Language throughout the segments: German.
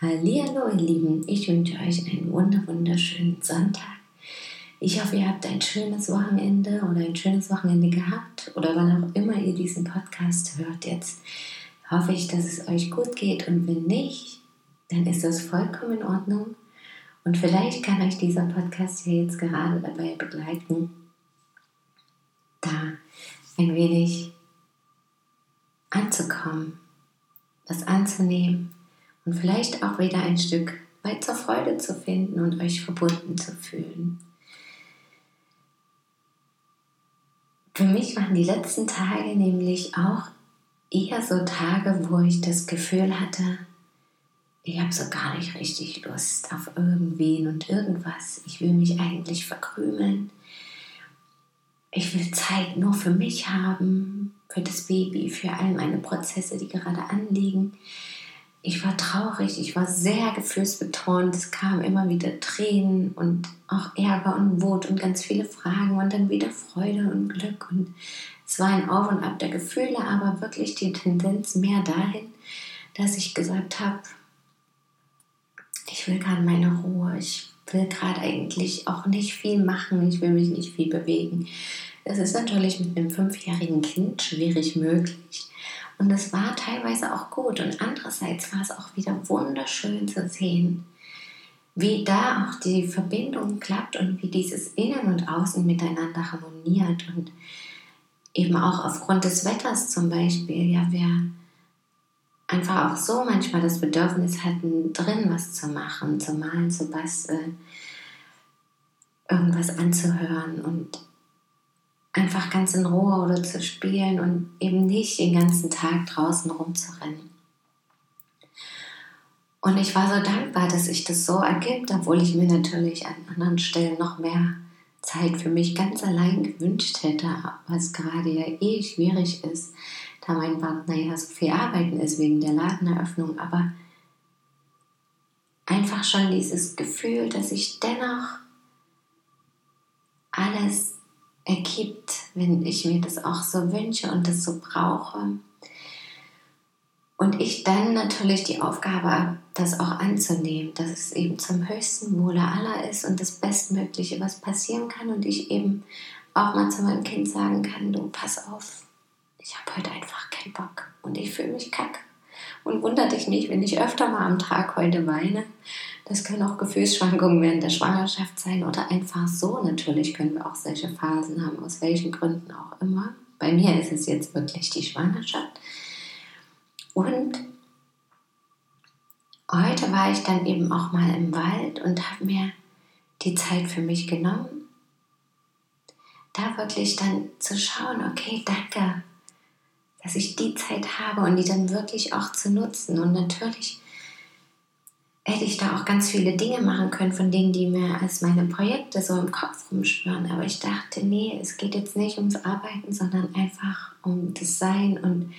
Hallihallo, ihr Lieben, ich wünsche euch einen wunder wunderschönen Sonntag. Ich hoffe, ihr habt ein schönes Wochenende oder ein schönes Wochenende gehabt oder wann auch immer ihr diesen Podcast hört jetzt. Hoffe ich, dass es euch gut geht und wenn nicht, dann ist das vollkommen in Ordnung. Und vielleicht kann euch dieser Podcast hier jetzt gerade dabei begleiten, da ein wenig anzukommen, das anzunehmen und vielleicht auch wieder ein Stück weit zur Freude zu finden und euch verbunden zu fühlen. Für mich waren die letzten Tage nämlich auch eher so Tage, wo ich das Gefühl hatte, ich habe so gar nicht richtig Lust auf irgendwen und irgendwas. Ich will mich eigentlich verkrümeln. Ich will Zeit nur für mich haben, für das Baby, für all meine Prozesse, die gerade anliegen ich war traurig, ich war sehr gefühlsbetont. Es kamen immer wieder Tränen und auch Ärger und Wut und ganz viele Fragen und dann wieder Freude und Glück. Und es war ein Auf und Ab der Gefühle, aber wirklich die Tendenz mehr dahin, dass ich gesagt habe, ich will gerade meine Ruhe, ich will gerade eigentlich auch nicht viel machen, ich will mich nicht viel bewegen. Das ist natürlich mit einem fünfjährigen Kind schwierig möglich. Und es war teilweise auch gut. Und andererseits war es auch wieder wunderschön zu sehen, wie da auch die Verbindung klappt und wie dieses Innen und Außen miteinander harmoniert. Und eben auch aufgrund des Wetters zum Beispiel, ja, wir einfach auch so manchmal das Bedürfnis hatten, drin was zu machen, zu malen, zu basteln, irgendwas anzuhören und einfach ganz in Ruhe oder zu spielen und eben nicht den ganzen Tag draußen rumzurennen. Und ich war so dankbar, dass sich das so ergibt, obwohl ich mir natürlich an anderen Stellen noch mehr Zeit für mich ganz allein gewünscht hätte, was gerade ja eh schwierig ist, da mein Partner ja so viel arbeiten ist wegen der Ladeneröffnung. Aber einfach schon dieses Gefühl, dass ich dennoch alles ergibt, wenn ich mir das auch so wünsche und das so brauche. Und ich dann natürlich die Aufgabe habe, das auch anzunehmen, dass es eben zum höchsten Wohle aller ist und das Bestmögliche, was passieren kann. Und ich eben auch mal zu meinem Kind sagen kann, du pass auf, ich habe heute einfach keinen Bock und ich fühle mich kacke. Und wundert dich nicht, wenn ich öfter mal am Tag heute weine. Das können auch Gefühlsschwankungen während der Schwangerschaft sein oder einfach so. Natürlich können wir auch solche Phasen haben, aus welchen Gründen auch immer. Bei mir ist es jetzt wirklich die Schwangerschaft. Und heute war ich dann eben auch mal im Wald und habe mir die Zeit für mich genommen, da wirklich dann zu schauen, okay, danke, dass ich die Zeit habe und die dann wirklich auch zu nutzen. Und natürlich hätte ich da auch ganz viele Dinge machen können, von denen, die mir als meine Projekte so im Kopf rumschwören. Aber ich dachte, nee, es geht jetzt nicht ums Arbeiten, sondern einfach um das Sein und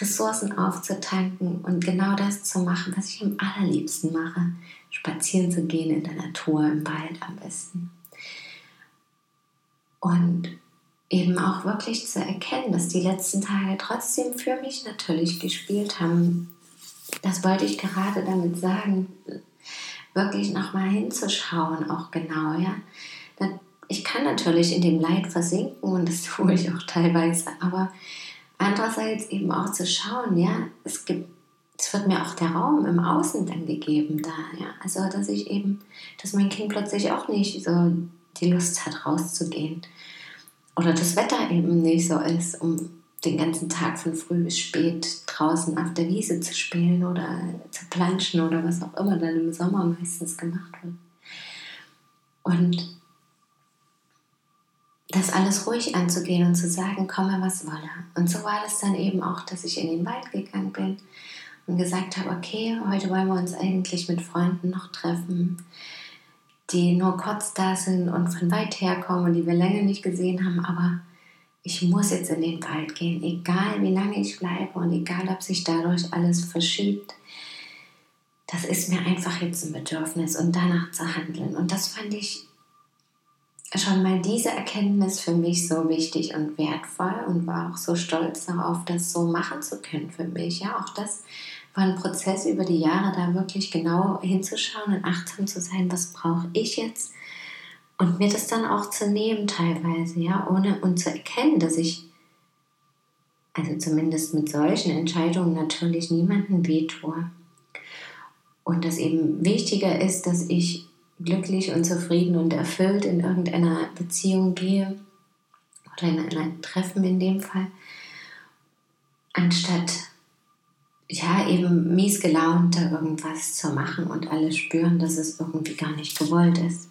Ressourcen aufzutanken und genau das zu machen, was ich am allerliebsten mache. Spazieren zu gehen in der Natur, im Wald am besten. Und eben auch wirklich zu erkennen, dass die letzten Tage trotzdem für mich natürlich gespielt haben. Das wollte ich gerade damit sagen, wirklich nochmal hinzuschauen, auch genau, ja. Ich kann natürlich in dem Leid versinken und das tue ich auch teilweise, aber andererseits eben auch zu schauen, ja, es gibt, es wird mir auch der Raum im Außen dann gegeben da, ja. Also, dass ich eben, dass mein Kind plötzlich auch nicht so die Lust hat, rauszugehen oder das Wetter eben nicht so ist, um den ganzen Tag von früh bis spät draußen auf der Wiese zu spielen oder zu planschen oder was auch immer dann im Sommer meistens gemacht wird. Und das alles ruhig anzugehen und zu sagen, komme was wolle. Und so war das dann eben auch, dass ich in den Wald gegangen bin und gesagt habe, okay, heute wollen wir uns eigentlich mit Freunden noch treffen, die nur kurz da sind und von weit her kommen und die wir länger nicht gesehen haben, aber ich muss jetzt in den Wald gehen, egal wie lange ich bleibe und egal ob sich dadurch alles verschiebt. Das ist mir einfach jetzt ein Bedürfnis und danach zu handeln. Und das fand ich schon mal diese Erkenntnis für mich so wichtig und wertvoll und war auch so stolz darauf, das so machen zu können für mich. Ja, auch das war ein Prozess über die Jahre, da wirklich genau hinzuschauen und achtsam zu sein, was brauche ich jetzt und mir das dann auch zu nehmen teilweise, ja, ohne und zu erkennen, dass ich also zumindest mit solchen Entscheidungen natürlich niemandem wehtue. Und dass eben wichtiger ist, dass ich glücklich und zufrieden und erfüllt in irgendeiner Beziehung gehe oder in einem Treffen in dem Fall, anstatt ja eben mies gelaunt da irgendwas zu machen und alle spüren, dass es irgendwie gar nicht gewollt ist.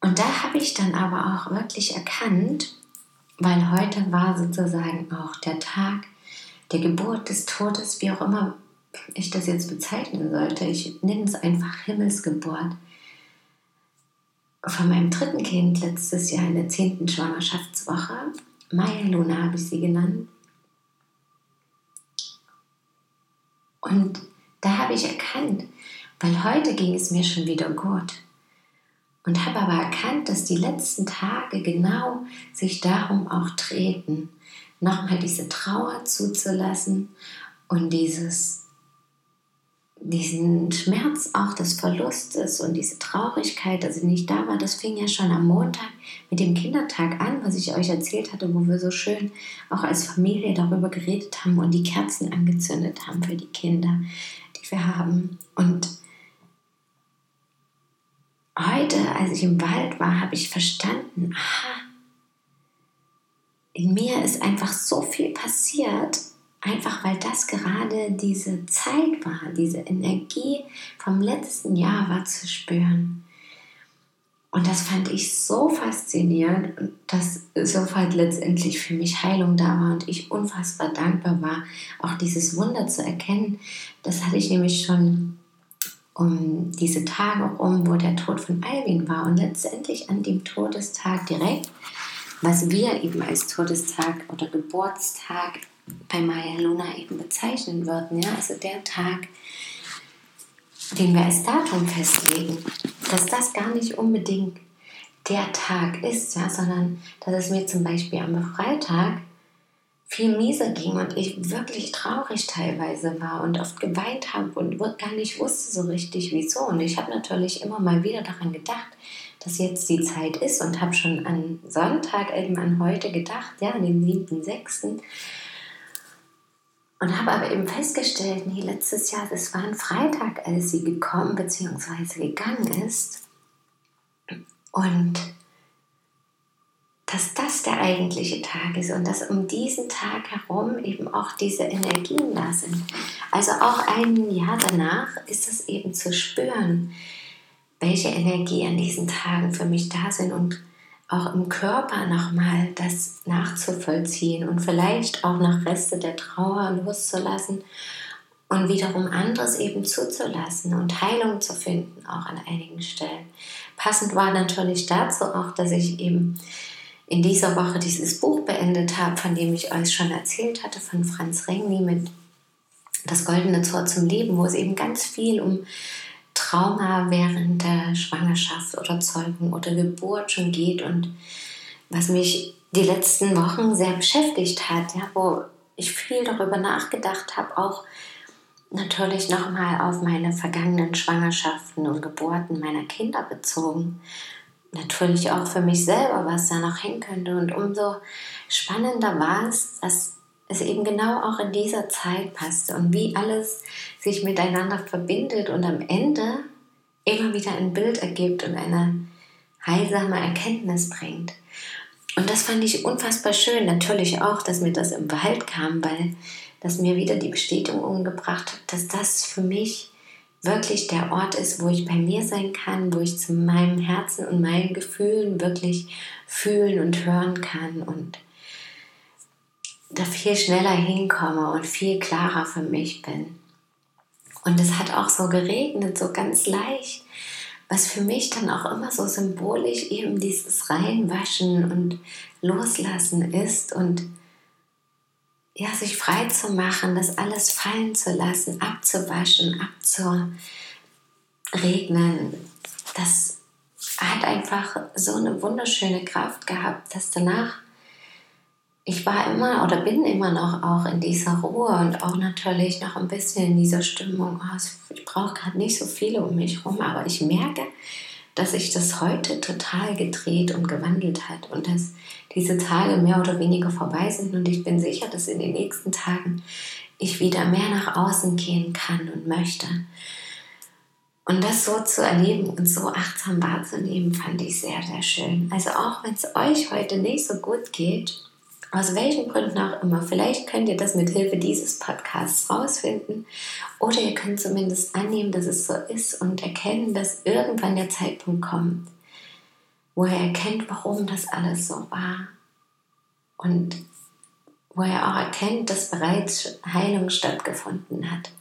Und da habe ich dann aber auch wirklich erkannt, weil heute war sozusagen auch der Tag der Geburt, des Todes, wie auch immer ich das jetzt bezeichnen sollte, ich nenne es einfach Himmelsgeburt. Von meinem dritten Kind letztes Jahr in der zehnten Schwangerschaftswoche, Maya Luna habe ich sie genannt. Und da habe ich erkannt, weil heute ging es mir schon wieder gut. Und habe aber erkannt, dass die letzten Tage genau sich darum auch treten, nochmal diese Trauer zuzulassen und dieses diesen Schmerz auch des Verlustes und diese Traurigkeit, dass sie nicht da war, das fing ja schon am Montag mit dem Kindertag an, was ich euch erzählt hatte, wo wir so schön auch als Familie darüber geredet haben und die Kerzen angezündet haben für die Kinder, die wir haben. Und heute, als ich im Wald war, habe ich verstanden, aha, in mir ist einfach so viel passiert Einfach weil das gerade diese Zeit war, diese Energie vom letzten Jahr war zu spüren. Und das fand ich so faszinierend, dass sofort letztendlich für mich Heilung da war und ich unfassbar dankbar war, auch dieses Wunder zu erkennen. Das hatte ich nämlich schon um diese Tage rum, wo der Tod von Alvin war. Und letztendlich an dem Todestag direkt, was wir eben als Todestag oder Geburtstag bei Maya Luna eben bezeichnen würden. Ja? Also der Tag, den wir als Datum festlegen, dass das gar nicht unbedingt der Tag ist, ja, sondern dass es mir zum Beispiel am Freitag viel mieser ging und ich wirklich traurig teilweise war und oft geweint habe und gar nicht wusste so richtig wieso. Und ich habe natürlich immer mal wieder daran gedacht, dass jetzt die Zeit ist und habe schon an Sonntag, eben an heute gedacht, ja, an den 7.6. Und habe aber eben festgestellt, nee, letztes Jahr, das war ein Freitag, als sie gekommen bzw. gegangen ist. Und dass das der eigentliche Tag ist und dass um diesen Tag herum eben auch diese Energien da sind. Also auch ein Jahr danach ist es eben zu spüren, welche Energie an diesen Tagen für mich da sind und auch im Körper nochmal das nachzuvollziehen und vielleicht auch nach Reste der Trauer loszulassen und wiederum anderes eben zuzulassen und Heilung zu finden, auch an einigen Stellen. Passend war natürlich dazu auch, dass ich eben in dieser Woche dieses Buch beendet habe, von dem ich euch schon erzählt hatte, von Franz Rengli mit Das goldene Tor zum Leben, wo es eben ganz viel um Trauma während der Schwangerschaft oder Zeugung oder Geburt schon geht und was mich die letzten Wochen sehr beschäftigt hat, ja, wo ich viel darüber nachgedacht habe, auch natürlich nochmal auf meine vergangenen Schwangerschaften und Geburten meiner Kinder bezogen. Natürlich auch für mich selber, was da noch hin könnte. Und umso spannender war es, dass es eben genau auch in dieser Zeit passt und wie alles sich miteinander verbindet und am Ende immer wieder ein Bild ergibt und eine heilsame Erkenntnis bringt. Und das fand ich unfassbar schön. Natürlich auch, dass mir das im Wald kam, weil das mir wieder die Bestätigung gebracht hat, dass das für mich wirklich der Ort ist, wo ich bei mir sein kann, wo ich zu meinem Herzen und meinen Gefühlen wirklich fühlen und hören kann und da viel schneller hinkomme und viel klarer für mich bin. Und es hat auch so geregnet, so ganz leicht, was für mich dann auch immer so symbolisch eben dieses Reinwaschen und Loslassen ist und ja, sich frei zu machen, das alles fallen zu lassen, abzuwaschen, abzuregnen. Das hat einfach so eine wunderschöne Kraft gehabt, dass danach ich war immer oder bin immer noch auch in dieser Ruhe und auch natürlich noch ein bisschen in dieser Stimmung, ah, ich brauche gerade nicht so viele um mich herum, aber ich merke, dass sich das heute total gedreht und gewandelt hat und dass diese Tage mehr oder weniger vorbei sind und ich bin sicher, dass in den nächsten Tagen ich wieder mehr nach außen gehen kann und möchte. Und das so zu erleben und so achtsam wahrzunehmen, fand ich sehr, sehr schön. Also auch wenn es euch heute nicht so gut geht, aus welchen Gründen auch immer. Vielleicht könnt ihr das mit Hilfe dieses Podcasts rausfinden oder ihr könnt zumindest annehmen, dass es so ist und erkennen, dass irgendwann der Zeitpunkt kommt, wo er erkennt, warum das alles so war. Und wo er auch erkennt, dass bereits Heilung stattgefunden hat.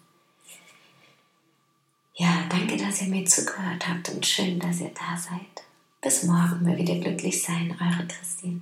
Ja, danke, dass ihr mir zugehört habt und schön, dass ihr da seid. Bis morgen mal wieder glücklich sein, eure Christine.